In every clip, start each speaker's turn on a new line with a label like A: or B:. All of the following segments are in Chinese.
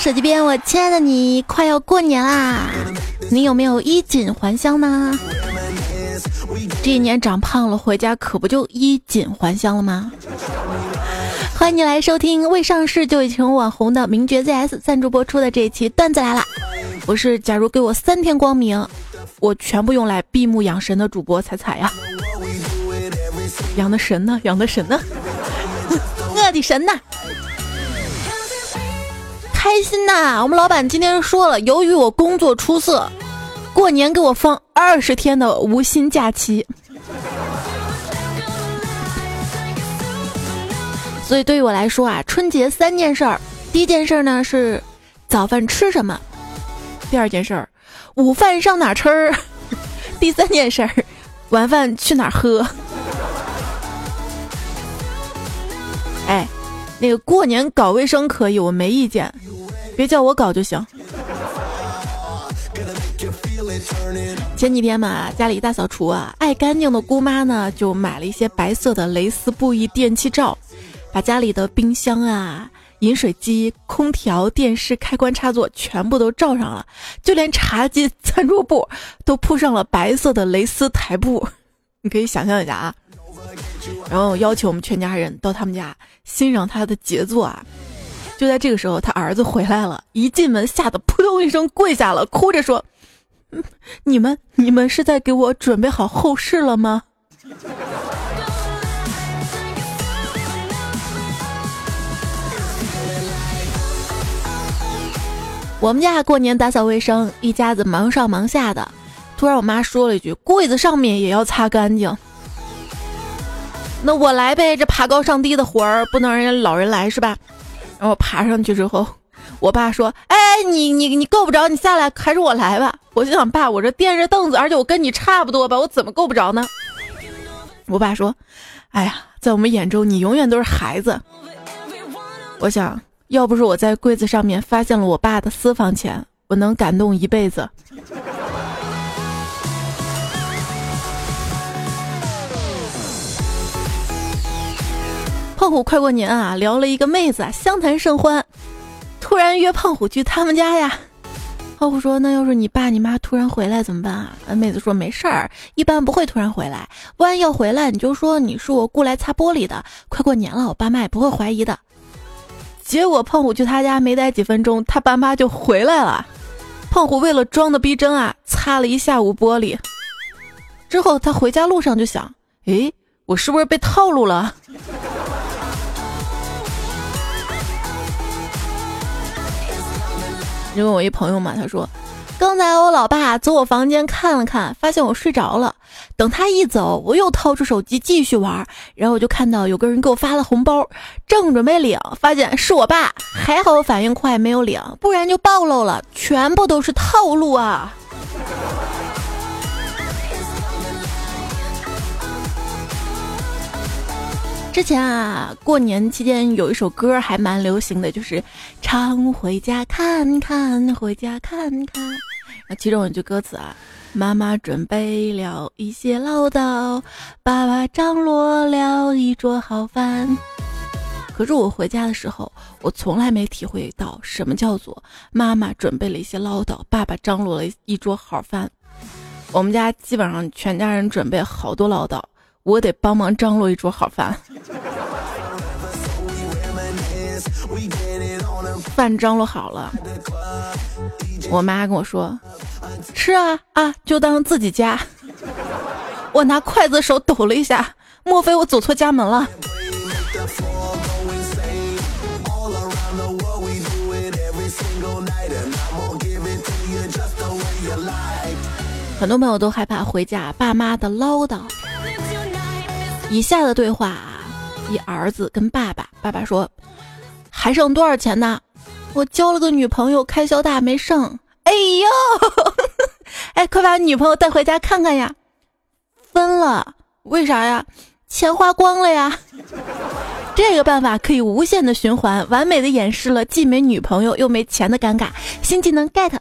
A: 手机边，我亲爱的你，快要过年啦，你有没有衣锦还乡呢？这一年长胖了，回家可不就衣锦还乡了吗？欢迎你来收听未上市就已成网红的名爵 ZS 赞助播出的这一期段子来了。我是假如给我三天光明，我全部用来闭目养神的主播彩彩呀。养的神呢？养的神呢？我的神呐！开心呐！我们老板今天说了，由于我工作出色，过年给我放二十天的无薪假期。所以对于我来说啊，春节三件事儿，第一件事儿呢是早饭吃什么，第二件事儿午饭上哪吃，第三件事儿晚饭去哪喝。哎，那个过年搞卫生可以，我没意见，别叫我搞就行。前几天嘛，家里大扫除啊，爱干净的姑妈呢就买了一些白色的蕾丝布艺电器罩，把家里的冰箱啊、饮水机、空调、电视开关插座全部都罩上了，就连茶几、餐桌布都铺上了白色的蕾丝台布，你可以想象一下啊。然后邀请我们全家人到他们家欣赏他的杰作啊！就在这个时候，他儿子回来了，一进门吓得扑通一声跪下了，哭着说：“你们你们是在给我准备好后事了吗？”我们家过年打扫卫生，一家子忙上忙下的，突然我妈说了一句：“柜子上面也要擦干净。”那我来呗，这爬高上低的活儿不能让人家老人来是吧？然后爬上去之后，我爸说：“哎，你你你够不着，你下来还是我来吧。”我就想，爸，我这垫着凳子，而且我跟你差不多吧，我怎么够不着呢？我爸说：“哎呀，在我们眼中，你永远都是孩子。”我想要不是我在柜子上面发现了我爸的私房钱，我能感动一辈子。胖虎快过年啊，聊了一个妹子，相谈甚欢，突然约胖虎去他们家呀。胖虎说：“那要是你爸你妈突然回来怎么办啊？”妹子说：“没事儿，一般不会突然回来。万一要回来，你就说你是我雇来擦玻璃的。快过年了，我爸妈也不会怀疑的。”结果胖虎去他家没待几分钟，他爸妈就回来了。胖虎为了装的逼真啊，擦了一下午玻璃。之后他回家路上就想：“诶，我是不是被套路了？”因为我一朋友嘛，他说，刚才我老爸走我房间看了看，发现我睡着了。等他一走，我又掏出手机继续玩，然后我就看到有个人给我发了红包，正准备领，发现是我爸，还好我反应快没有领，不然就暴露了，全部都是套路啊！之前啊，过年期间有一首歌还蛮流行的，就是常回家看看，回家看看。那其中有一句歌词啊，妈妈准备了一些唠叨，爸爸张罗了一桌好饭。可是我回家的时候，我从来没体会到什么叫做妈妈准备了一些唠叨，爸爸张罗了一桌好饭。我们家基本上全家人准备好多唠叨。我得帮忙张罗一桌好饭，饭张罗好了，我妈跟我说：“吃啊啊，就当自己家。”我拿筷子手抖了一下，莫非我走错家门了？很多朋友都害怕回家爸妈的唠叨。以下的对话啊，一儿子跟爸爸，爸爸说：“还剩多少钱呢？我交了个女朋友，开销大没剩。哎呦，哎，快把女朋友带回家看看呀！分了，为啥呀？钱花光了呀！这个办法可以无限的循环，完美的演示了既没女朋友又没钱的尴尬。新技能 get。”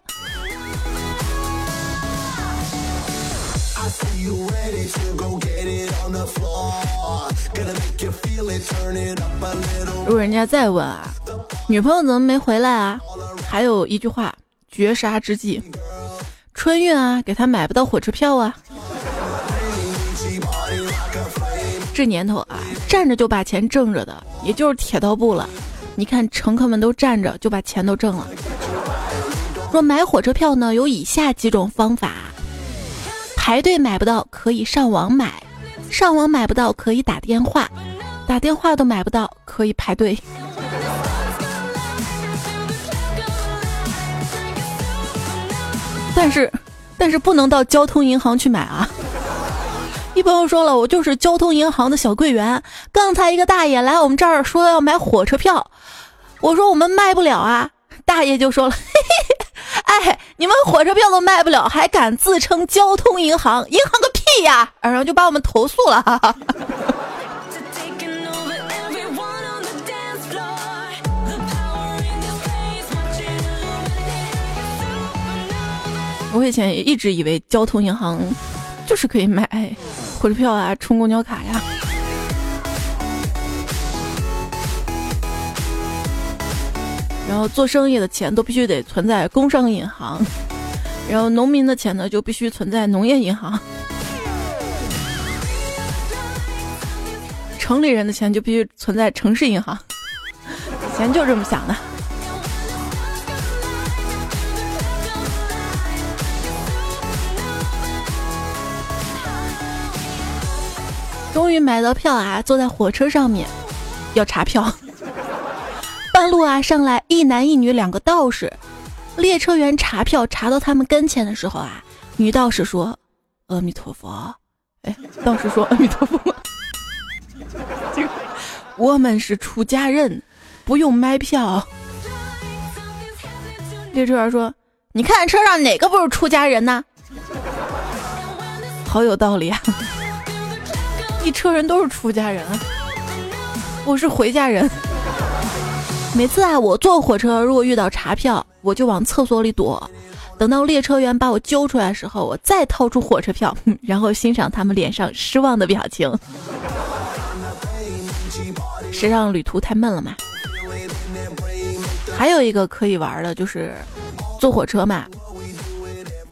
A: 如果人家再问啊，女朋友怎么没回来啊？还有一句话：绝杀之际，春运啊，给他买不到火车票啊。这年头啊，站着就把钱挣着的，也就是铁道部了。你看乘客们都站着，就把钱都挣了。若买火车票呢，有以下几种方法：排队买不到，可以上网买；上网买不到，可以打电话；打电话都买不到，可以排队。但是，但是不能到交通银行去买啊！一朋友说了，我就是交通银行的小柜员。刚才一个大爷来我们这儿说要买火车票，我说我们卖不了啊。大爷就说了，嘿嘿嘿，哎，你们火车票都卖不了，还敢自称交通银行？银行个呀！然后就把我们投诉了。我以前也一直以为交通银行就是可以买火车票啊、充公交卡呀。然后做生意的钱都必须得存在工商银行，然后农民的钱呢就必须存在农业银行，城里人的钱就必须存在城市银行。以前就这么想的。终于买到票啊！坐在火车上面，要查票。半路啊，上来一男一女两个道士，列车员查票查到他们跟前的时候啊，女道士说：“阿弥陀佛。”哎，道士说：“阿弥陀佛。”我们是出家人，不用买票。列车员说：“你看车上哪个不是出家人呢？”好有道理啊！一车人都是出家人，我是回家人。每次啊，我坐火车如果遇到查票，我就往厕所里躲，等到列车员把我揪出来的时候，我再掏出火车票，然后欣赏他们脸上失望的表情。谁让旅途太闷了嘛？还有一个可以玩的就是坐火车嘛，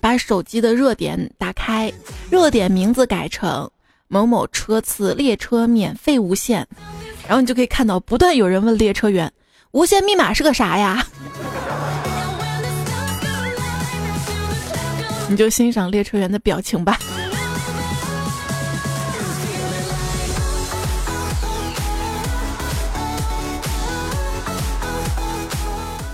A: 把手机的热点打开，热点名字改成。某某车次列车免费无限，然后你就可以看到不断有人问列车员：“无限密码是个啥呀？” 你就欣赏列车员的表情吧。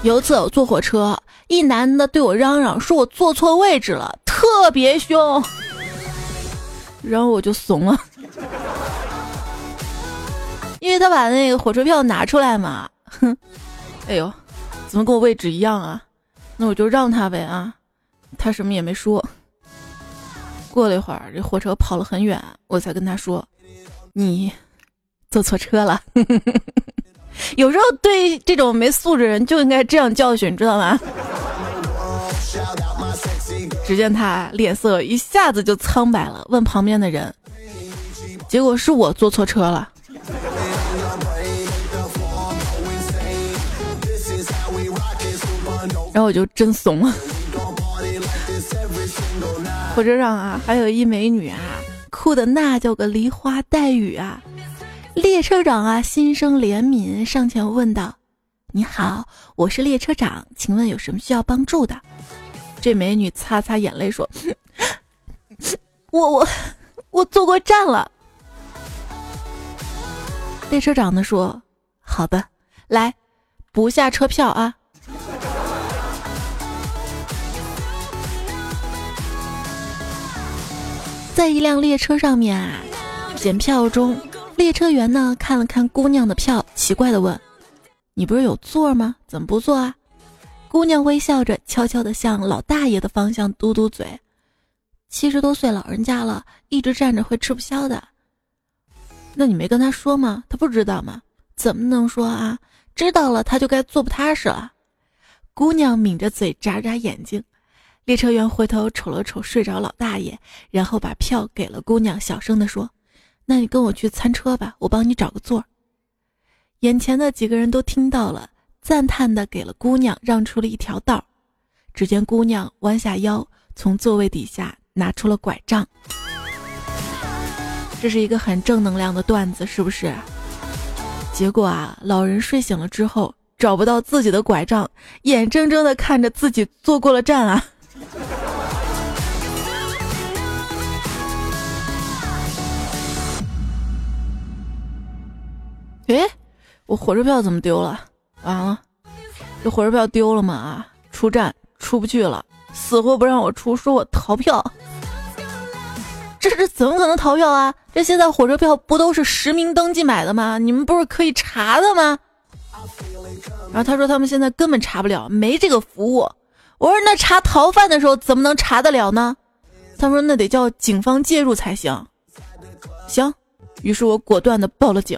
A: 有一次我坐火车，一男的对我嚷嚷说：“我坐错位置了，特别凶。”然后我就怂了，因为他把那个火车票拿出来嘛，哼，哎呦，怎么跟我位置一样啊？那我就让他呗啊，他什么也没说。过了一会儿，这火车跑了很远，我才跟他说：“你坐错车了。”有时候对这种没素质人就应该这样教训，知道吗？只见他脸色一下子就苍白了，问旁边的人：“结果是我坐错车了。”然后我就真怂了。火车上啊，还有一美女啊，哭的那叫个梨花带雨啊。列车长啊，心生怜悯，上前问道：“你好，我是列车长，请问有什么需要帮助的？”这美女擦擦眼泪说：“ 我我我坐过站了。”列车长呢说：“好的，来补下车票啊。”在一辆列车上面啊，检票中，列车员呢看了看姑娘的票，奇怪的问：“你不是有座吗？怎么不坐啊？”姑娘微笑着，悄悄地向老大爷的方向嘟嘟嘴。七十多岁老人家了，一直站着会吃不消的。那你没跟他说吗？他不知道吗？怎么能说啊？知道了，他就该坐不踏实了。姑娘抿着嘴，眨眨眼睛。列车员回头瞅了瞅睡着老大爷，然后把票给了姑娘，小声地说：“那你跟我去餐车吧，我帮你找个座。”眼前的几个人都听到了。赞叹的给了姑娘让出了一条道。只见姑娘弯下腰，从座位底下拿出了拐杖。这是一个很正能量的段子，是不是？结果啊，老人睡醒了之后找不到自己的拐杖，眼睁睁的看着自己坐过了站啊！诶，我火车票怎么丢了？完了，这火车票丢了嘛？啊，出站出不去了，死活不让我出，说我逃票。这这怎么可能逃票啊？这现在火车票不都是实名登记买的吗？你们不是可以查的吗？然后他说他们现在根本查不了，没这个服务。我说那查逃犯的时候怎么能查得了呢？他说那得叫警方介入才行。行，于是我果断的报了警。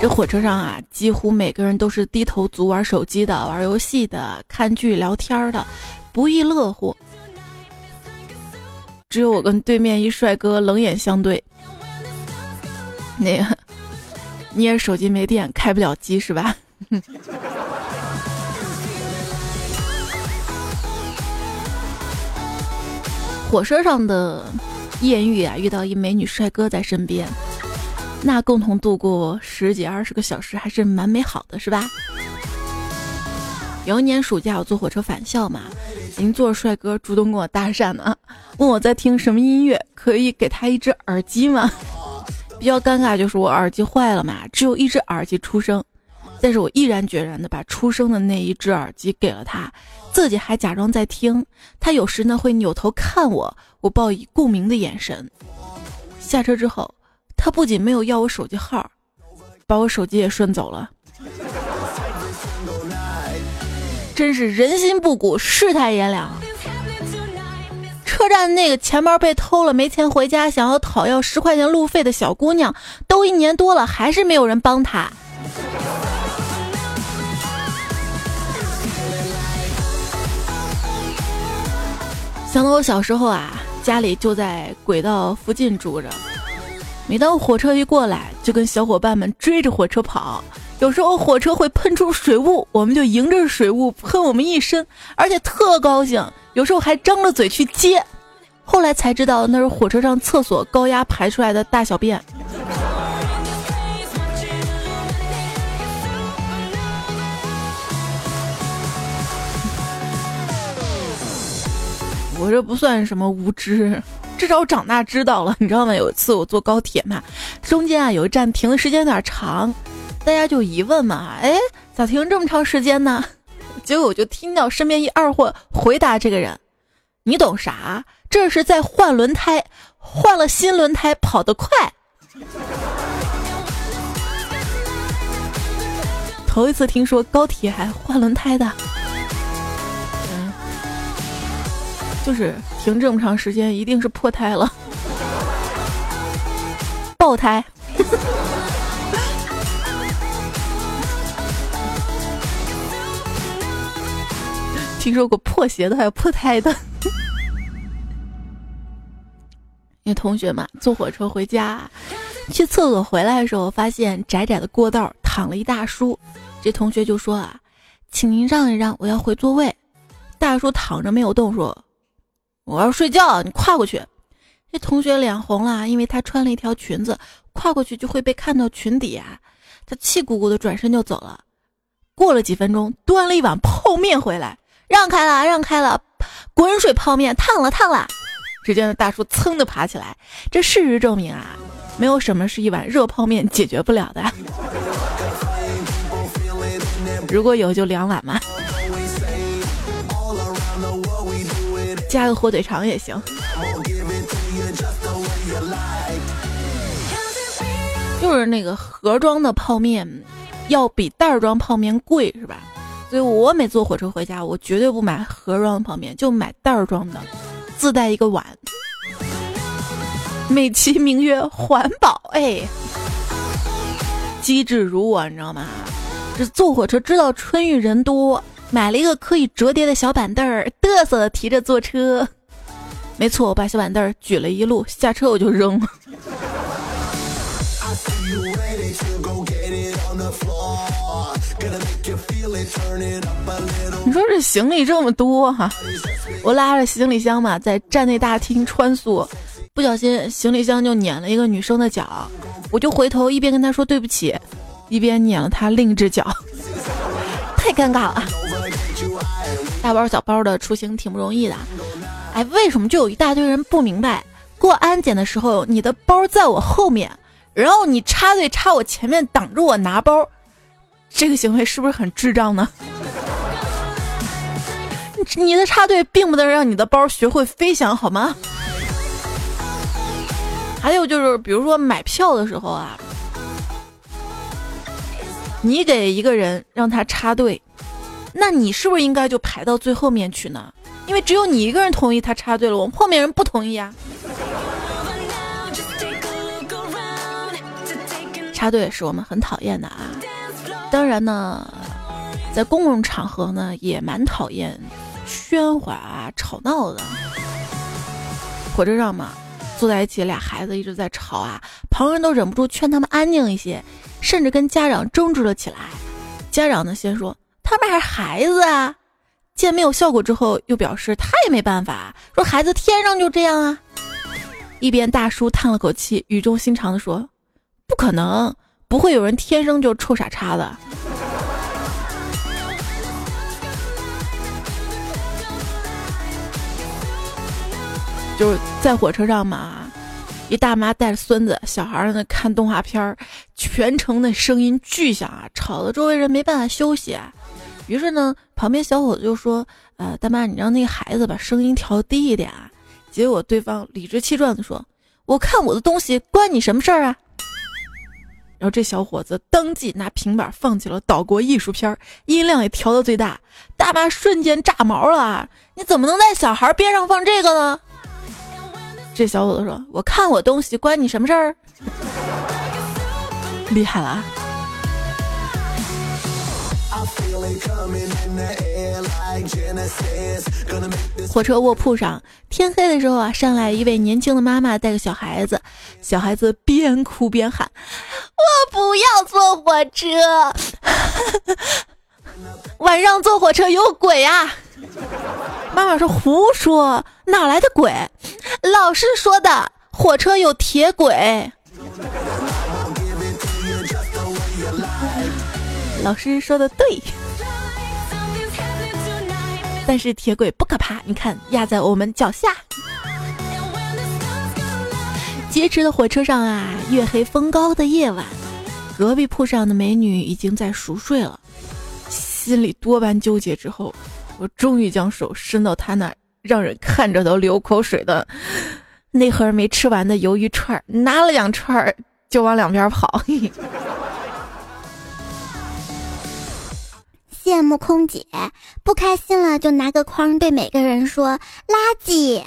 A: 这火车上啊，几乎每个人都是低头族，玩手机的、玩游戏的、看剧聊天的，不亦乐乎。只有我跟对面一帅哥冷眼相对。那个，你也手机没电，开不了机是吧？火车上的艳遇啊，遇到一美女帅哥在身边。那共同度过十几二十个小时还是蛮美好的，是吧？有一年暑假我坐火车返校嘛，邻座帅哥主动跟我搭讪呢，问我在听什么音乐，可以给他一只耳机吗？比较尴尬就是我耳机坏了嘛，只有一只耳机出声，但是我毅然决然的把出生的那一只耳机给了他，自己还假装在听。他有时呢会扭头看我，我报以共鸣的眼神。下车之后。他不仅没有要我手机号，把我手机也顺走了。真是人心不古，世态炎凉。车站那个钱包被偷了，没钱回家，想要讨要十块钱路费的小姑娘，都一年多了，还是没有人帮她。想到我小时候啊，家里就在轨道附近住着。每当火车一过来，就跟小伙伴们追着火车跑。有时候火车会喷出水雾，我们就迎着水雾喷我们一身，而且特高兴。有时候还张着嘴去接。后来才知道那是火车上厕所高压排出来的大小便。我这不算什么无知。至少长大知道了，你知道吗？有一次我坐高铁嘛，中间啊有一站停的时间有点长，大家就疑问嘛，哎，咋停这么长时间呢？结果我就听到身边一二货回答这个人：“你懂啥？这是在换轮胎，换了新轮胎跑得快。”头一次听说高铁还换轮胎的。就是停这么长时间，一定是破胎了，爆胎。听说过破鞋的，还有破胎的。那同学嘛，坐火车回家，去厕所回来的时候，发现窄窄的过道躺了一大叔。这同学就说啊：“请您让一让，我要回座位。”大叔躺着没有动，说。我要睡觉，你跨过去。这同学脸红了，因为他穿了一条裙子，跨过去就会被看到裙底啊。他气鼓鼓的转身就走了。过了几分钟，端了一碗泡面回来，让开了，让开了，滚水泡面，烫了，烫了。只见大叔噌的爬起来。这事实证明啊，没有什么是一碗热泡面解决不了的。如果有，就两碗嘛。加个火腿肠也行，就是那个盒装的泡面，要比袋装泡面贵，是吧？所以我每坐火车回家，我绝对不买盒装泡面，就买袋装的，自带一个碗，美其名曰环保，哎，机智如我，你知道吗？这坐火车知道春运人多。买了一个可以折叠的小板凳儿，嘚瑟的提着坐车。没错，我把小板凳儿举了一路，下车我就扔了。你说这行李这么多哈，我拉着行李箱嘛，在站内大厅穿梭，不小心行李箱就碾了一个女生的脚，我就回头一边跟她说对不起，一边碾了她另一只脚，太尴尬了。大包小包的出行挺不容易的，哎，为什么就有一大堆人不明白？过安检的时候，你的包在我后面，然后你插队插我前面，挡着我拿包，这个行为是不是很智障呢？你的插队并不能让你的包学会飞翔，好吗？还有就是，比如说买票的时候啊，你给一个人让他插队，那你是不是应该就排到最后面去呢？因为只有你一个人同意他插队了，我们后面人不同意啊。插队是我们很讨厌的啊，当然呢，在公共场合呢也蛮讨厌喧哗啊吵闹的。火车上嘛，坐在一起俩孩子一直在吵啊，旁人都忍不住劝他们安静一些，甚至跟家长争执了起来。家长呢先说他们还是孩子啊。见没有效果之后，又表示他也没办法，说孩子天生就这样啊。一边大叔叹了口气，语重心长的说：“不可能，不会有人天生就臭傻叉的。”就是在火车上嘛，一大妈带着孙子、小孩儿在那看动画片儿，全程那声音巨响啊，吵得周围人没办法休息啊。于是呢，旁边小伙子就说：“呃，大妈，你让那个孩子把声音调低一点啊。”结果对方理直气壮地说：“我看我的东西，关你什么事儿啊？”然后这小伙子当即拿平板放起了岛国艺术片，音量也调到最大。大妈瞬间炸毛了啊：“你怎么能在小孩边上放这个呢？”这小伙子说：“我看我东西，关你什么事儿？”厉害了啊！火车卧铺上，天黑的时候啊，上来一位年轻的妈妈带个小孩子，小孩子边哭边喊：“我不要坐火车，晚上坐火车有鬼啊！”妈妈说：“胡说，哪来的鬼？老师说的，火车有铁轨。”老师说的对。但是铁轨不可怕，你看压在我们脚下。劫持的火车上啊，月黑风高的夜晚，隔壁铺上的美女已经在熟睡了。心里多般纠结之后，我终于将手伸到他那让人看着都流口水的那盒没吃完的鱿鱼串，拿了两串就往两边跑。
B: 羡慕空姐，不开心了就拿个筐对每个人说垃圾。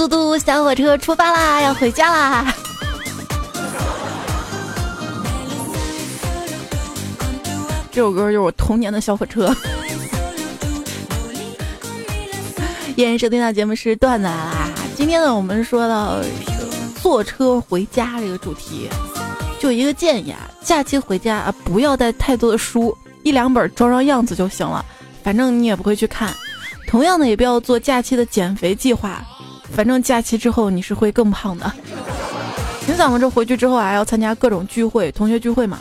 A: 嘟嘟，小火车出发啦，要回家啦！这首歌就是我童年的小火车。今天收听到节目是段子来啦。今天呢，我们说到坐车回家这个主题，就一个建议啊，假期回家啊，不要带太多的书，一两本装装样子就行了，反正你也不会去看。同样的，也不要做假期的减肥计划，反正假期之后你是会更胖的。你想嘛，这回去之后还要参加各种聚会，同学聚会嘛。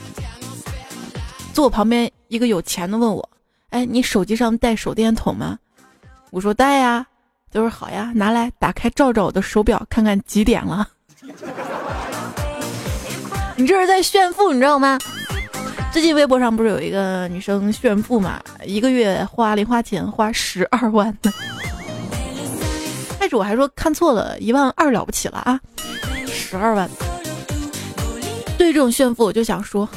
A: 坐我旁边一个有钱的问我，哎，你手机上带手电筒吗？我说带呀，他说好呀，拿来打开照照我的手表，看看几点了。你这是在炫富，你知道吗？最近微博上不是有一个女生炫富嘛，一个月花零花钱花十二万呢。开始我还说看错了，一万二了不起了啊，十二万。对这种炫富，我就想说，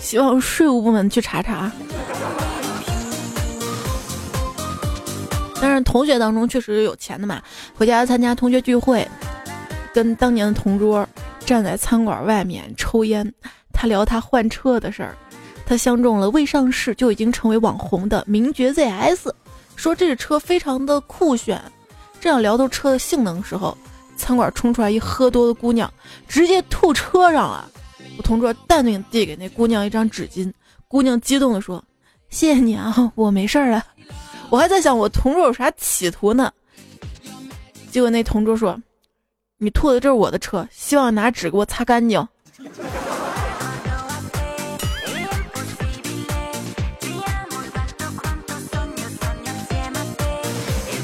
A: 希望税务部门去查查。但是同学当中确实有钱的嘛，回家参加同学聚会，跟当年的同桌站在餐馆外面抽烟，他聊他换车的事儿，他相中了未上市就已经成为网红的名爵 ZS，说这个车非常的酷炫。正要聊到车的性能时候，餐馆冲出来一喝多的姑娘，直接吐车上了。我同桌淡定递给那姑娘一张纸巾，姑娘激动地说：“谢谢你啊，我没事儿了。”我还在想我同桌有啥企图呢，结果那同桌说：“你吐的这是我的车，希望拿纸给我擦干净。”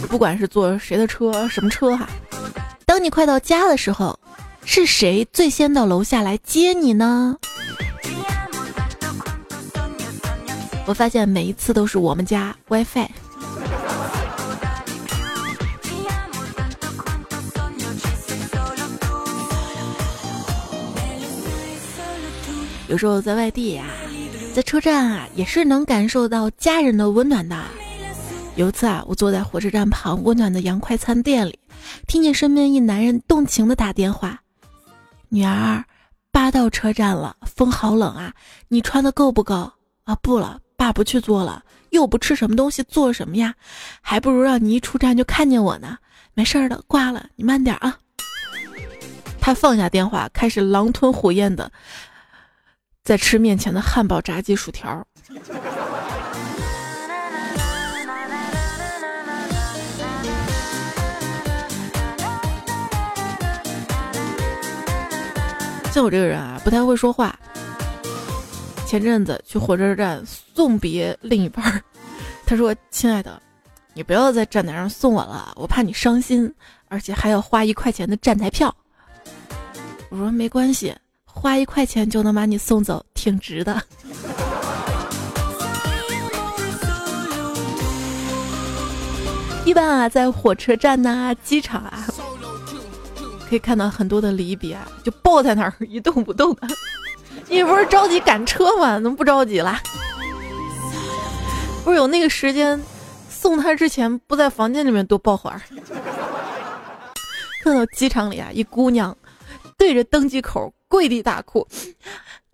A: 不管是坐谁的车，什么车哈，当你快到家的时候，是谁最先到楼下来接你呢？我发现每一次都是我们家 WiFi。有时候在外地呀，在车站啊，也是能感受到家人的温暖的。有一次啊，我坐在火车站旁温暖的洋快餐店里，听见身边一男人动情的打电话：“女儿，爸到车站了，风好冷啊，你穿的够不够？啊，不了，爸不去坐了，又不吃什么东西，坐什么呀？还不如让你一出站就看见我呢。没事的，挂了，你慢点啊。”他放下电话，开始狼吞虎咽的。在吃面前的汉堡、炸鸡、薯条。像我这个人啊，不太会说话。前阵子去火车站送别另一半，他说：“亲爱的，你不要在站台上送我了，我怕你伤心，而且还要花一块钱的站台票。”我说：“没关系。”花一块钱就能把你送走，挺值的。一般啊，在火车站呐、机场啊，可以看到很多的离别，就抱在那儿一动不动的。你不是着急赶车吗？怎么不着急了？不是有那个时间送他之前，不在房间里面多抱会儿？看到机场里啊，一姑娘对着登机口。跪地大哭，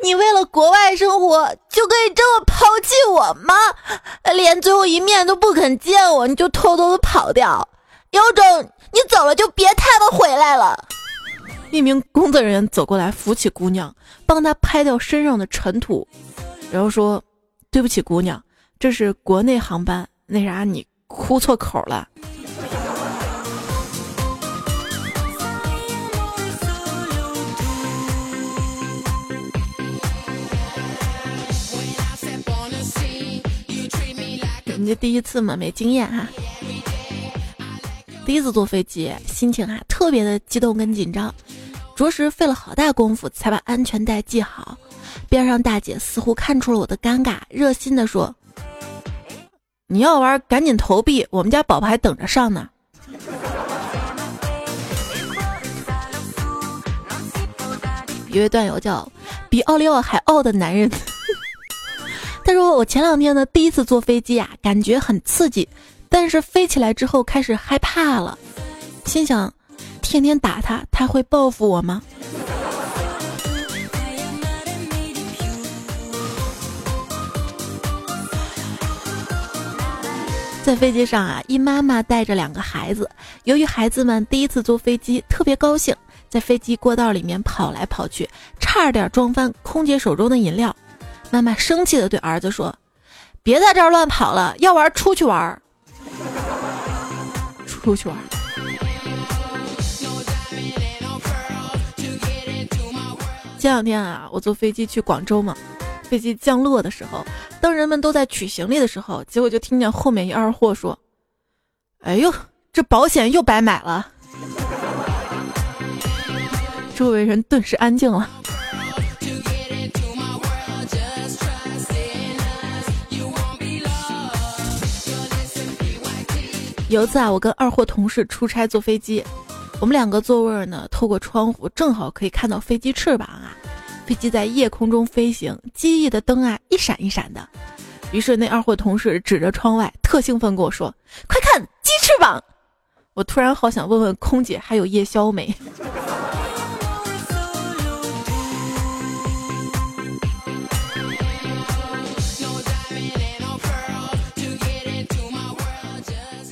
A: 你为了国外生活就可以这么抛弃我吗？连最后一面都不肯见我，你就偷偷的跑掉？有种你走了就别他妈回来了！一名工作人员走过来扶起姑娘，帮她拍掉身上的尘土，然后说：“对不起，姑娘，这是国内航班，那啥你哭错口了。”你这第一次嘛，没经验哈。第一次坐飞机，心情啊特别的激动跟紧张，着实费了好大功夫才把安全带系好。边上大姐似乎看出了我的尴尬，热心的说：“你要玩赶紧投币，我们家宝宝还等着上呢。”一位段友叫比奥利奥还傲的男人。他说：“我前两天呢，第一次坐飞机啊，感觉很刺激，但是飞起来之后开始害怕了，心想，天天打他，他会报复我吗？”在飞机上啊，一妈妈带着两个孩子，由于孩子们第一次坐飞机，特别高兴，在飞机过道里面跑来跑去，差点撞翻空姐手中的饮料。妈妈生气的对儿子说：“别在这儿乱跑了，要玩出去玩。出去玩。”前两天啊，我坐飞机去广州嘛，飞机降落的时候，当人们都在取行李的时候，结果就听见后面一二货说：“哎呦，这保险又白买了。”周围人顿时安静了。有一次啊，我跟二货同事出差坐飞机，我们两个座位呢，透过窗户正好可以看到飞机翅膀啊。飞机在夜空中飞行，机翼的灯啊一闪一闪的。于是那二货同事指着窗外，特兴奋跟我说：“快看鸡翅膀！”我突然好想问问空姐还有夜宵没。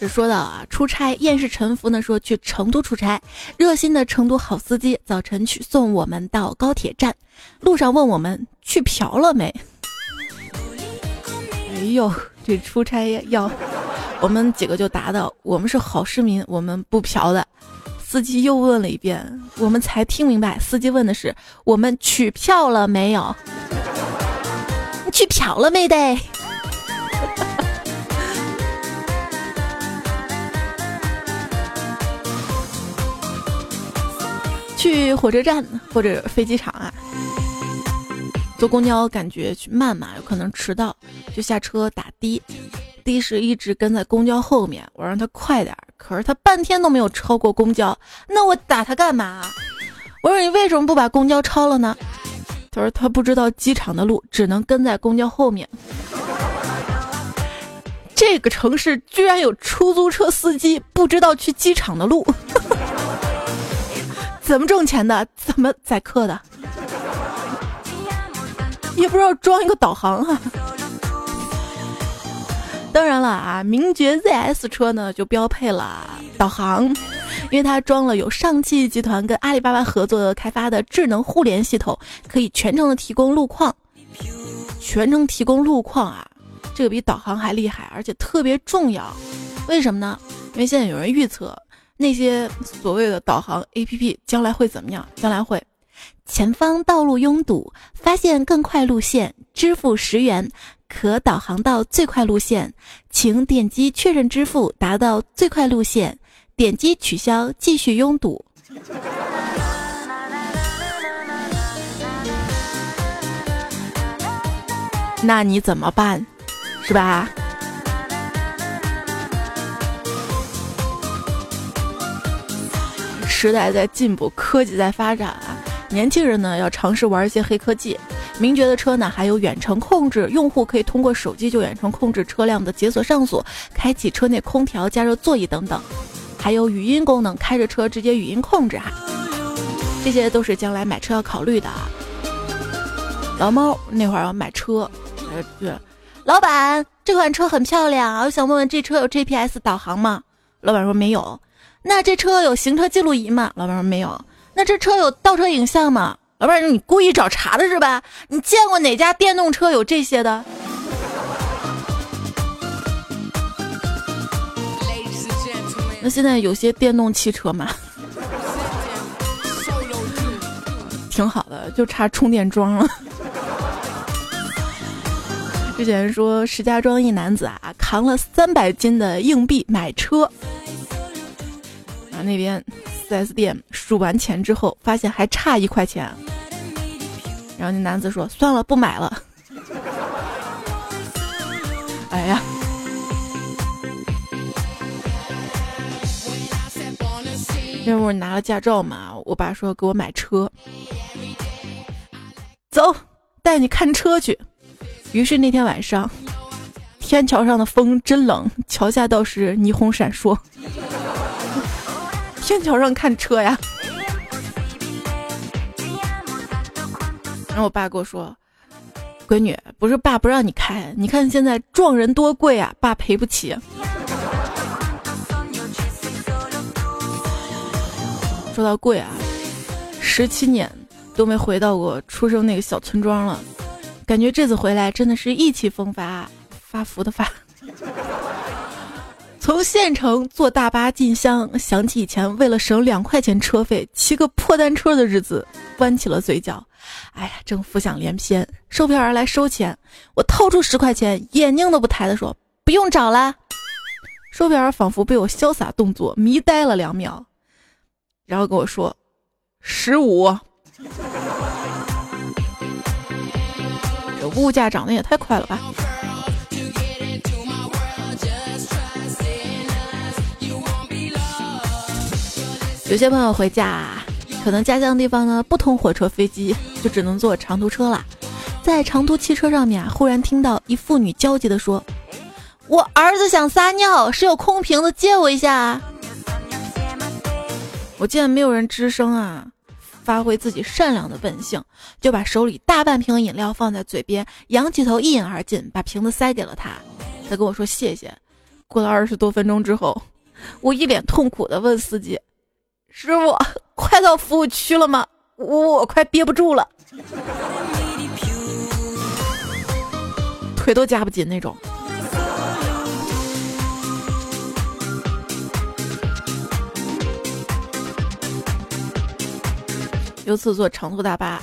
A: 这说到啊，出差厌世沉浮呢，说去成都出差，热心的成都好司机早晨去送我们到高铁站，路上问我们去嫖了没？哎呦，这出差要，我们几个就答道：我们是好市民，我们不嫖的。司机又问了一遍，我们才听明白，司机问的是我们取票了没有？你去嫖了没得？去火车站或者飞机场啊，坐公交感觉去慢嘛，有可能迟到，就下车打的。的士一直跟在公交后面，我让他快点，可是他半天都没有超过公交，那我打他干嘛？我说你为什么不把公交超了呢？他说他不知道机场的路，只能跟在公交后面。这个城市居然有出租车司机不知道去机场的路，怎么挣钱的？怎么宰客的？也不知道装一个导航啊。当然了啊，名爵 ZS 车呢就标配了导航，因为它装了有上汽集团跟阿里巴巴合作开发的智能互联系统，可以全程的提供路况，全程提供路况啊，这个比导航还厉害，而且特别重要。为什么呢？因为现在有人预测那些所谓的导航 APP 将来会怎么样？将来会前方道路拥堵，发现更快路线，支付十元。可导航到最快路线，请点击确认支付，达到最快路线，点击取消，继续拥堵。那你怎么办？是吧？时代在进步，科技在发展啊！年轻人呢，要尝试玩一些黑科技。名爵的车呢，还有远程控制，用户可以通过手机就远程控制车辆的解锁、上锁、开启车内空调、加热座椅等等，还有语音功能，开着车直接语音控制哈。这些都是将来买车要考虑的啊。老猫那会儿要买车，呃，对，老板，这款车很漂亮，我想问问这车有 GPS 导航吗？老板说没有。那这车有行车记录仪吗？老板说没有。那这车有倒车影像吗？老板，你故意找茬的是吧？你见过哪家电动车有这些的？那现在有些电动汽车嘛，挺好的，就差充电桩了。之前说石家庄一男子啊，扛了三百斤的硬币买车，那边。4S 店数完钱之后，发现还差一块钱，然后那男子说：“算了，不买了。”哎呀！那会儿拿了驾照嘛，我爸说给我买车，走，带你看车去。于是那天晚上，天桥上的风真冷，桥下倒是霓虹闪烁。天桥上看车呀，然后我爸跟我说：“闺女，不是爸不让你开，你看现在撞人多贵啊，爸赔不起。”说到贵啊，十七年都没回到过出生那个小村庄了，感觉这次回来真的是意气风发，发福的发。从县城坐大巴进乡，想起以前为了省两块钱车费骑个破单车的日子，弯起了嘴角。哎呀，正浮想联翩，售票员来收钱，我掏出十块钱，眼睛都不抬的说：“不用找了。”售票员仿佛被我潇洒动作迷呆了两秒，然后跟我说：“十五。”这物价涨得也太快了吧！有些朋友回家，可能家乡地方呢不通火车、飞机，就只能坐长途车了。在长途汽车上面啊，忽然听到一妇女焦急地说：“我儿子想撒尿，谁有空瓶子借我一下？” 我见没有人吱声啊，发挥自己善良的本性，就把手里大半瓶饮料放在嘴边，仰起头一饮而尽，把瓶子塞给了他。他跟我说谢谢。过了二十多分钟之后，我一脸痛苦的问司机：“师傅，快到服务区了吗？我我快憋不住了，腿都夹不紧那种。”有次坐长途大巴，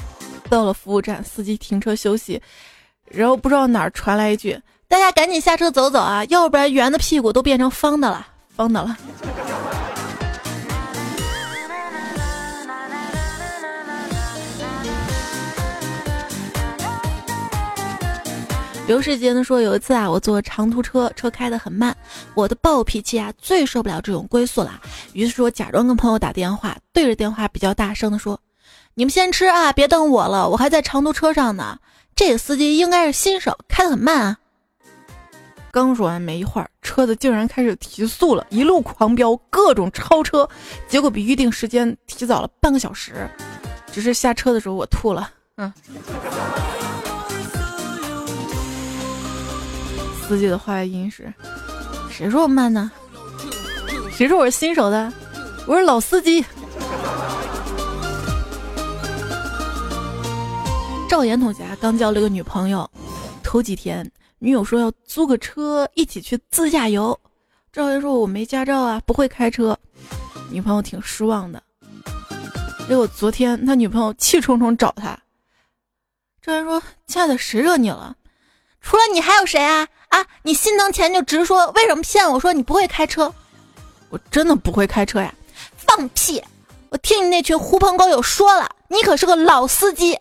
A: 到了服务站，司机停车休息，然后不知道哪儿传来一句：“大家赶紧下车走走啊，要不然圆的屁股都变成方的了，方的了。”刘世杰呢说，有一次啊，我坐长途车，车开得很慢，我的暴脾气啊最受不了这种龟速了，于是说假装跟朋友打电话，对着电话比较大声的说。你们先吃啊，别等我了，我还在长途车上呢。这个司机应该是新手，开得很慢啊。刚说完没一会儿，车子竟然开始提速了，一路狂飙，各种超车，结果比预定时间提早了半个小时。只是下车的时候我吐了，嗯。司机的话音是：谁说我慢呢？谁说我是新手的？我是老司机。赵岩同学刚交了个女朋友，头几天女友说要租个车一起去自驾游。赵岩说我没驾照啊，不会开车。女朋友挺失望的。结果昨天他女朋友气冲冲找他。赵岩说：“亲爱的，谁惹你了？除了你还有谁啊？啊，你心疼钱就直说，为什么骗我说你不会开车？我真的不会开车呀！放屁！我听你那群狐朋狗友说了，你可是个老司机。”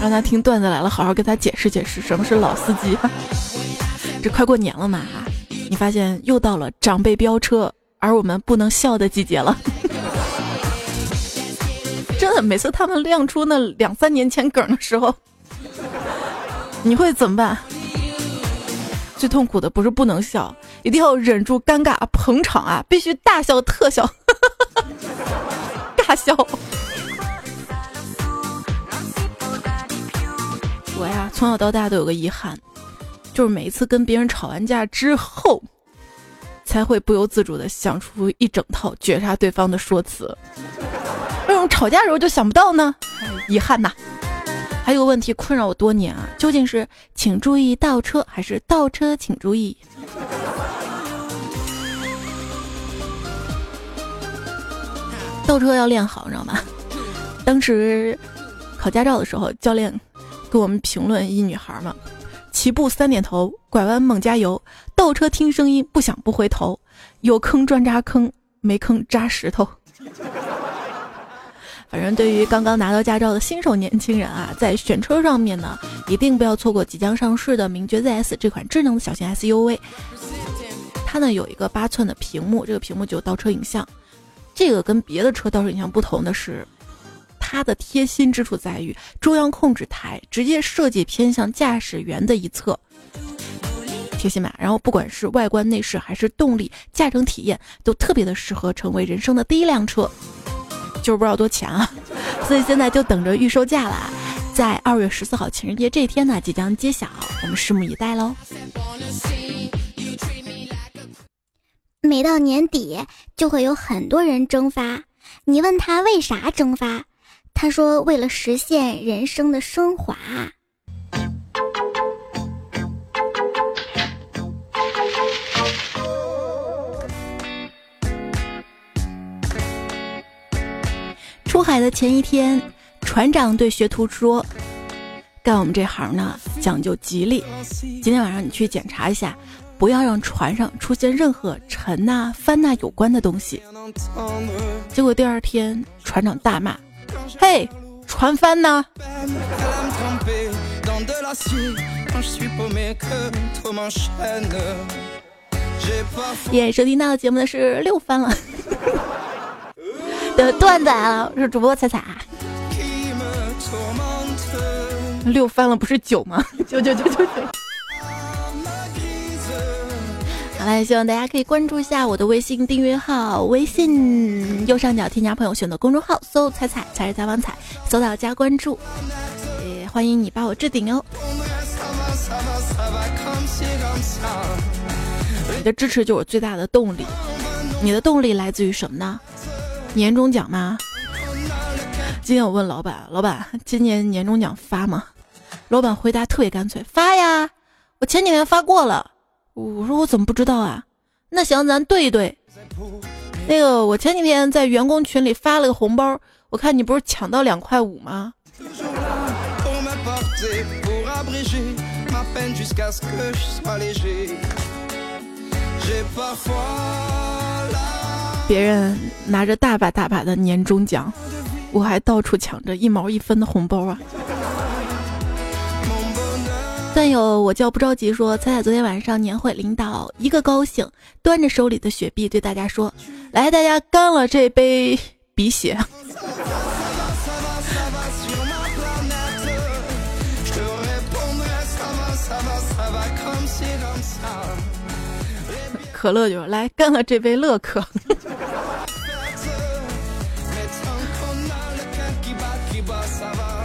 A: 让他听段子来了，好好给他解释解释什么是老司机。这快过年了嘛，你发现又到了长辈飙车，而我们不能笑的季节了。每次他们亮出那两三年前梗的时候，你会怎么办？最痛苦的不是不能笑，一定要忍住尴尬捧场啊，必须大笑特笑。大笑！我呀，从小到大都有个遗憾，就是每一次跟别人吵完架之后，才会不由自主的想出一整套绝杀对方的说辞。吵架的时候就想不到呢？遗憾呐！还有个问题困扰我多年啊，究竟是请注意倒车，还是倒车请注意？倒车要练好，你知道吗？当时考驾照的时候，教练给我们评论一女孩嘛：起步三点头，拐弯猛加油，倒车听声音，不想不回头，有坑专扎坑，没坑扎石头。反正对于刚刚拿到驾照的新手年轻人啊，在选车上面呢，一定不要错过即将上市的名爵 ZS 这款智能的小型 SUV。它呢有一个八寸的屏幕，这个屏幕就有倒车影像。这个跟别的车倒车影像不同的是，它的贴心之处在于中央控制台直接设计偏向驾驶员的一侧，贴心吧？然后不管是外观内饰还是动力，驾乘体验都特别的适合成为人生的第一辆车，就是不知道多钱啊！所以现在就等着预售价了，在二月十四号情人节这一天呢即将揭晓，我们拭目以待喽。
B: 每到年底，就会有很多人蒸发。你问他为啥蒸发，他说为了实现人生的升华。
A: 海的前一天，船长对学徒说：“干我们这行呢，讲究吉利。今天晚上你去检查一下。”不要让船上出现任何沉呐、翻呐有关的东西。结果第二天，船长大骂：“嘿，船翻呢！”耶，收听到的节目的是六翻了的段子来了，我是主播彩彩。六翻了不是九吗？九九九九九。好了，希望大家可以关注一下我的微信订阅号，微信右上角添加朋友，选择公众号，搜“彩彩”才是采访彩，搜到加关注。也欢迎你把我置顶哦。你的支持就是我最大的动力。你的动力来自于什么呢？年终奖吗？今天我问老板，老板今年年终奖发吗？老板回答特别干脆，发呀，我前几天发过了。我说我怎么不知道啊？那行，咱对一对。那个我前几天在员工群里发了个红包，我看你不是抢到两块五吗？别人拿着大把大把的年终奖，我还到处抢着一毛一分的红包啊！段友我叫不着急说，猜猜昨天晚上年会，领导一个高兴，端着手里的雪碧对大家说：“来，大家干了这杯鼻血。”可乐就来干了这杯乐可。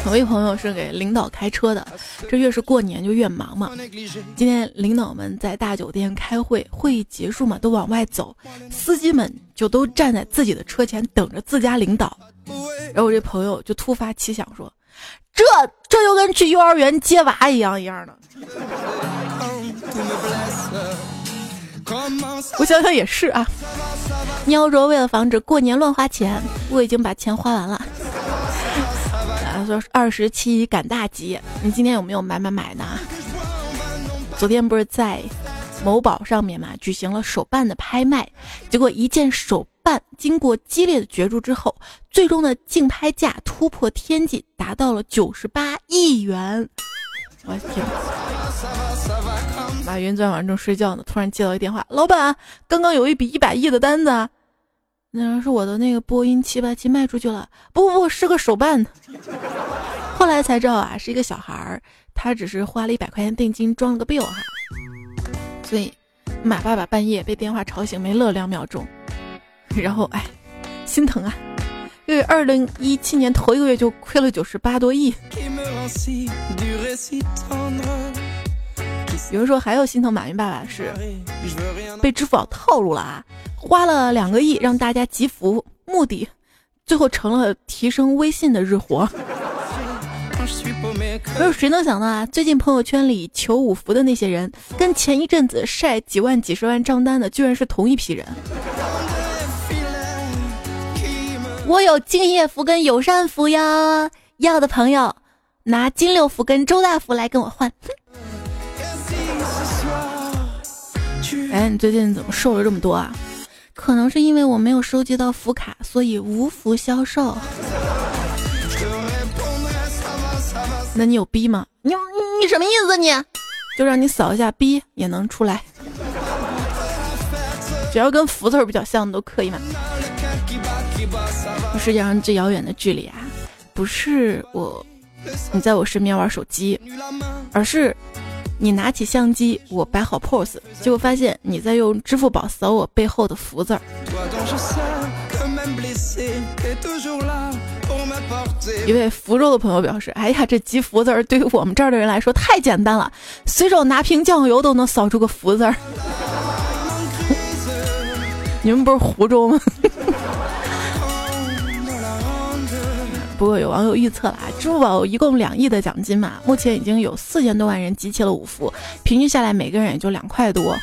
A: 我一朋友是给领导开车的，这越是过年就越忙嘛。今天领导们在大酒店开会，会议结束嘛，都往外走，司机们就都站在自己的车前等着自家领导。然后我这朋友就突发奇想说：“这这就跟去幼儿园接娃一样一样的。”我想想也是啊。喵说：“为了防止过年乱花钱，我已经把钱花完了。”他说：“二十七赶大集，你今天有没有买买买呢？”昨天不是在某宝上面嘛，举行了手办的拍卖，结果一件手办经过激烈的角逐之后，最终的竞拍价突破天际，达到了九十八亿元。我天！马云昨天晚上正睡觉呢，突然接到一电话：“老板，刚刚有一笔一百亿的单子。”那人是我的那个波音七八七卖出去了，不不不是个手办。后来才知道啊，是一个小孩儿，他只是花了一百块钱定金装了个 bill 哈。所以马爸爸半夜被电话吵醒，没乐两秒钟，然后哎，心疼啊，因为二零一七年头一个月就亏了九十八多亿。有人说还有心疼马云爸爸是被支付宝套路了啊，花了两个亿让大家集福，目的最后成了提升微信的日活。没有谁能想到啊，最近朋友圈里求五福的那些人，跟前一阵子晒几万几十万账单的居然是同一批人。我有敬业福跟友善福呀，要的朋友拿金六福跟周大福来跟我换。哎，你最近怎么瘦了这么多啊？可能是因为我没有收集到福卡，所以无福消受。那你有逼吗？你你什么意思？你就让你扫一下逼也能出来，只要跟福字比较像的都可以嘛。世界上最遥远的距离啊，不是我你在我身边玩手机，而是。你拿起相机，我摆好 pose，结果发现你在用支付宝扫我背后的福字儿。一位福州的朋友表示：“哎呀，这集福字儿对于我们这儿的人来说太简单了，随手拿瓶酱油都能扫出个福字儿。”你们不是湖州吗？不过有网友预测了啊，支付宝一共两亿的奖金嘛，目前已经有四千多万人集齐了五福，平均下来每个人也就两块多。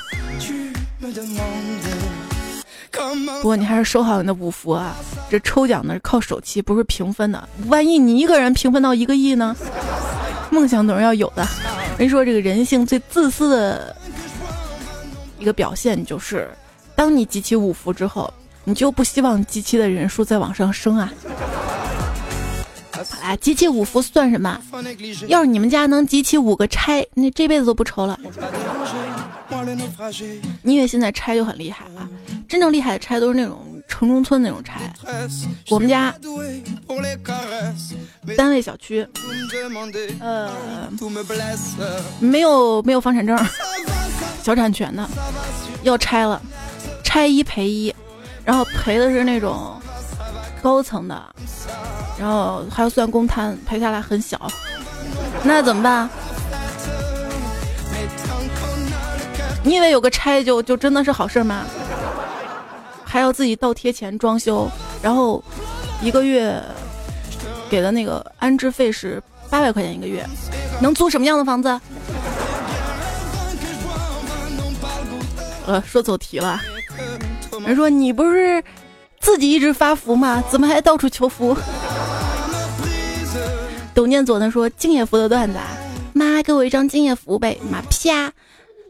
A: 不过你还是收好你的五福啊，这抽奖呢是靠手气，不是平分的。万一你一个人平分到一个亿呢？梦想总是要有的。人说这个人性最自私的一个表现就是，当你集齐五福之后，你就不希望集齐的人数再往上升啊。好啦，集齐五福算什么？要是你们家能集齐五个钗，那这辈子都不愁了。你以为现在钗就很厉害啊？真正厉害的钗都是那种城中村那种钗。我们家单位小区，呃，没有没有房产证，小产权的，要拆了，拆一赔一，然后赔的是那种高层的。然后还要算公摊，赔下来很小。那怎么办？你以为有个拆就就真的是好事吗？还要自己倒贴钱装修，然后一个月给的那个安置费是八百块钱一个月，能租什么样的房子？呃，说走题了。人说你不是自己一直发福吗？怎么还到处求福？董念佐呢说敬业福的段子啊，妈给我一张敬业福呗，妈啪！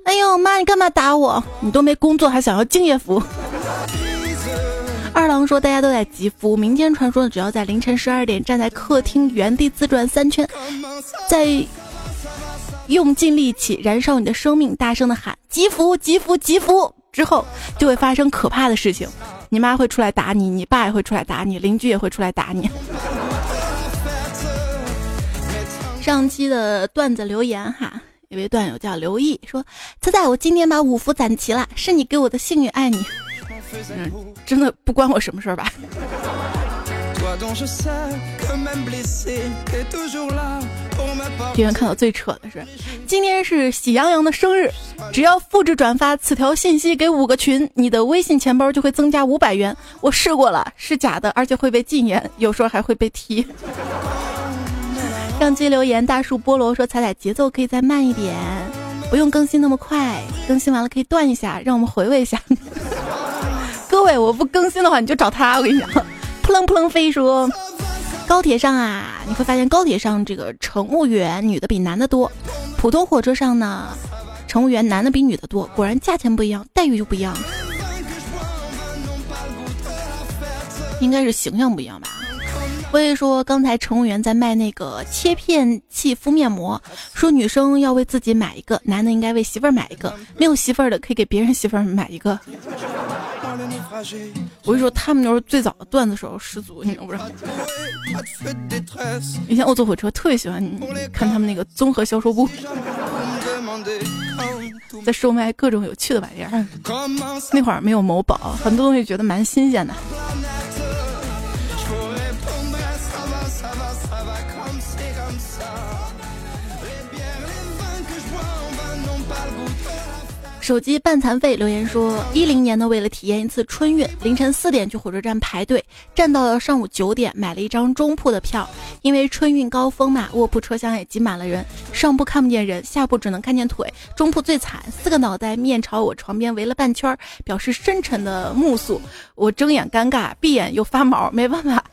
A: 哎呦妈，你干嘛打我？你都没工作还想要敬业福？二郎说大家都在集福，民间传说只要在凌晨十二点站在客厅原地自转三圈，再用尽力气燃烧你的生命，大声的喊集福集福集福。之后就会发生可怕的事情，你妈会出来打你，你爸也会出来打你，邻居也会出来打你。上期的段子留言哈，一位段友叫刘毅说：“仔仔，我今天把五福攒齐了，是你给我的幸运，爱你。”嗯，真的不关我什么事儿吧？今天看到最扯的是，今天是喜羊羊的生日，只要复制转发此条信息给五个群，你的微信钱包就会增加五百元。我试过了，是假的，而且会被禁言，有时候还会被踢。上期留言大树菠萝说：“彩彩节奏可以再慢一点，不用更新那么快，更新完了可以断一下，让我们回味一下。”各位，我不更新的话，你就找他，我跟你讲。扑棱扑棱飞说，高铁上啊，你会发现高铁上这个乘务员女的比男的多，普通火车上呢，乘务员男的比女的多，果然价钱不一样，待遇就不一样，应该是形象不一样吧。所以说，刚才乘务员在卖那个切片器敷面膜，说女生要为自己买一个，男的应该为媳妇儿买一个，没有媳妇儿的可以给别人媳妇儿买一个。我跟你说，他们都是最早的段子手十足，你知不知道不？以前我坐火车特别喜欢看他们那个综合销售部，在售卖各种有趣的玩意儿。那会儿没有某宝，很多东西觉得蛮新鲜的。手机半残废留言说：一零年呢为了体验一次春运，凌晨四点去火车站排队，站到了上午九点，买了一张中铺的票。因为春运高峰嘛，卧铺车厢也挤满了人，上铺看不见人，下铺只能看见腿。中铺最惨，四个脑袋面朝我床边围了半圈，表示深沉的目宿。我睁眼尴尬，闭眼又发毛，没办法，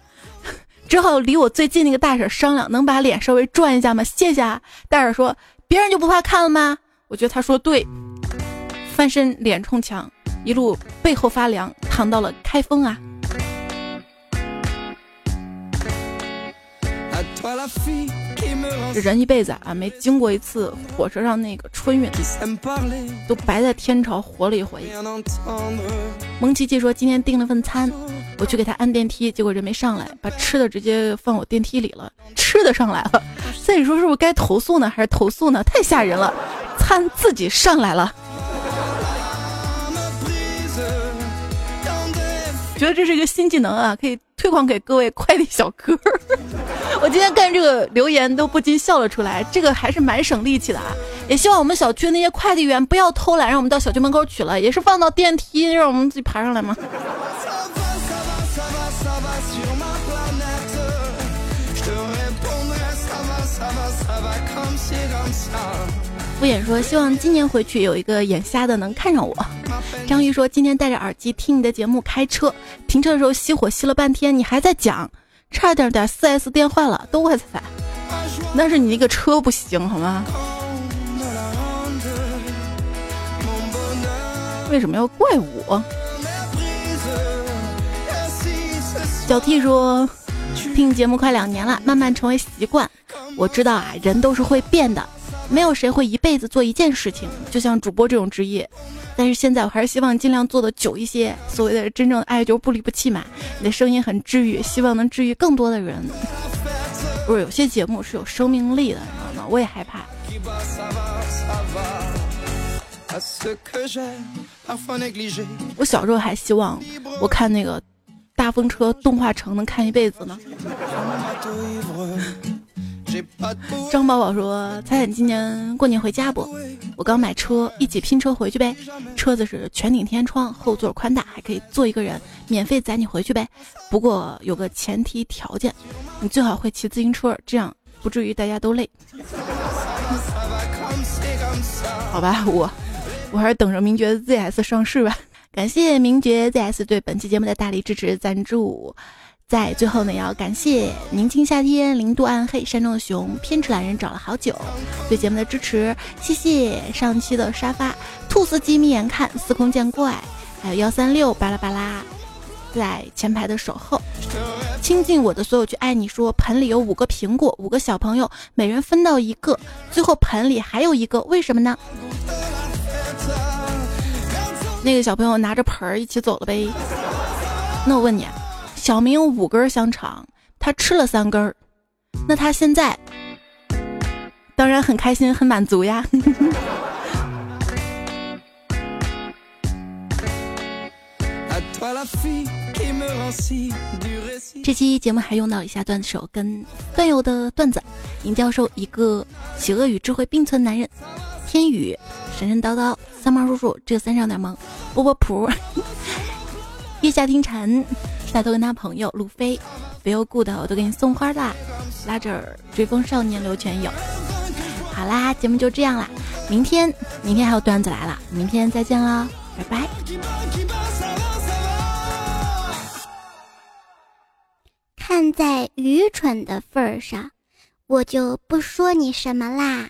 A: 只好离我最近那个大婶商量，能把脸稍微转一下吗？谢谢啊。大婶说：别人就不怕看了吗？我觉得他说对。翻身脸冲墙，一路背后发凉，躺到了开封啊！这人一辈子啊，没经过一次火车上那个春运，都白在天朝活了一回。蒙奇奇说今天订了份餐，我去给他按电梯，结果人没上来，把吃的直接放我电梯里了，吃的上来了。所以说是不是该投诉呢？还是投诉呢？太吓人了，餐自己上来了。觉得这是一个新技能啊，可以推广给各位快递小哥。我今天看这个留言都不禁笑了出来，这个还是蛮省力气的啊。也希望我们小区那些快递员不要偷懒，让我们到小区门口取了，也是放到电梯让我们自己爬上来吗？敷衍说：“希望今年回去有一个眼瞎的能看上我。”张玉说：“今天戴着耳机听你的节目开车，停车的时候熄火熄了半天，你还在讲，差点点四 S 店坏了，都怪彩彩。那是你那个车不行好吗？为什么要怪我？”小 T 说：“听你节目快两年了，慢慢成为习惯。我知道啊，人都是会变的。”没有谁会一辈子做一件事情，就像主播这种职业。但是现在我还是希望尽量做的久一些。所谓的真正的爱就是不离不弃嘛。你的声音很治愈，希望能治愈更多的人。不是有些节目是有生命力的，你知道吗？我也害怕。我小时候还希望我看那个大风车动画城能看一辈子呢。张宝宝说：“彩彩今年过年回家不？我刚买车，一起拼车回去呗。车子是全景天窗，后座宽大，还可以坐一个人，免费载你回去呗。不过有个前提条件，你最好会骑自行车，这样不至于大家都累。好吧，我我还是等着名爵 ZS 上市吧。感谢名爵 ZS 对本期节目的大力支持赞助。”在最后呢，要感谢宁静夏天、零度暗黑、山中的熊、偏执懒人找了好久对节目的支持，谢谢上期的沙发、兔斯基眯眼看、司空见怪，还有幺三六巴拉巴拉，在前排的守候，倾尽我的所有去爱你。说盆里有五个苹果，五个小朋友每人分到一个，最后盆里还有一个，为什么呢？那个小朋友拿着盆儿一起走了呗。那我问你。小明有五根香肠，他吃了三根儿，那他现在当然很开心、很满足呀。这期节目还用到以下段子手跟段友的段子：尹教授一个邪恶与智慧并存男人，天宇神神叨叨，三毛叔叔这个三上点萌，波波普，月下听蝉。大头跟他朋友路飞，feel good，我都给你送花啦。拉着追风少年刘全友。好啦，节目就这样啦，明天明天还有段子来了，明天再见啦，拜拜。
B: 看在愚蠢的份儿上，我就不说你什么啦。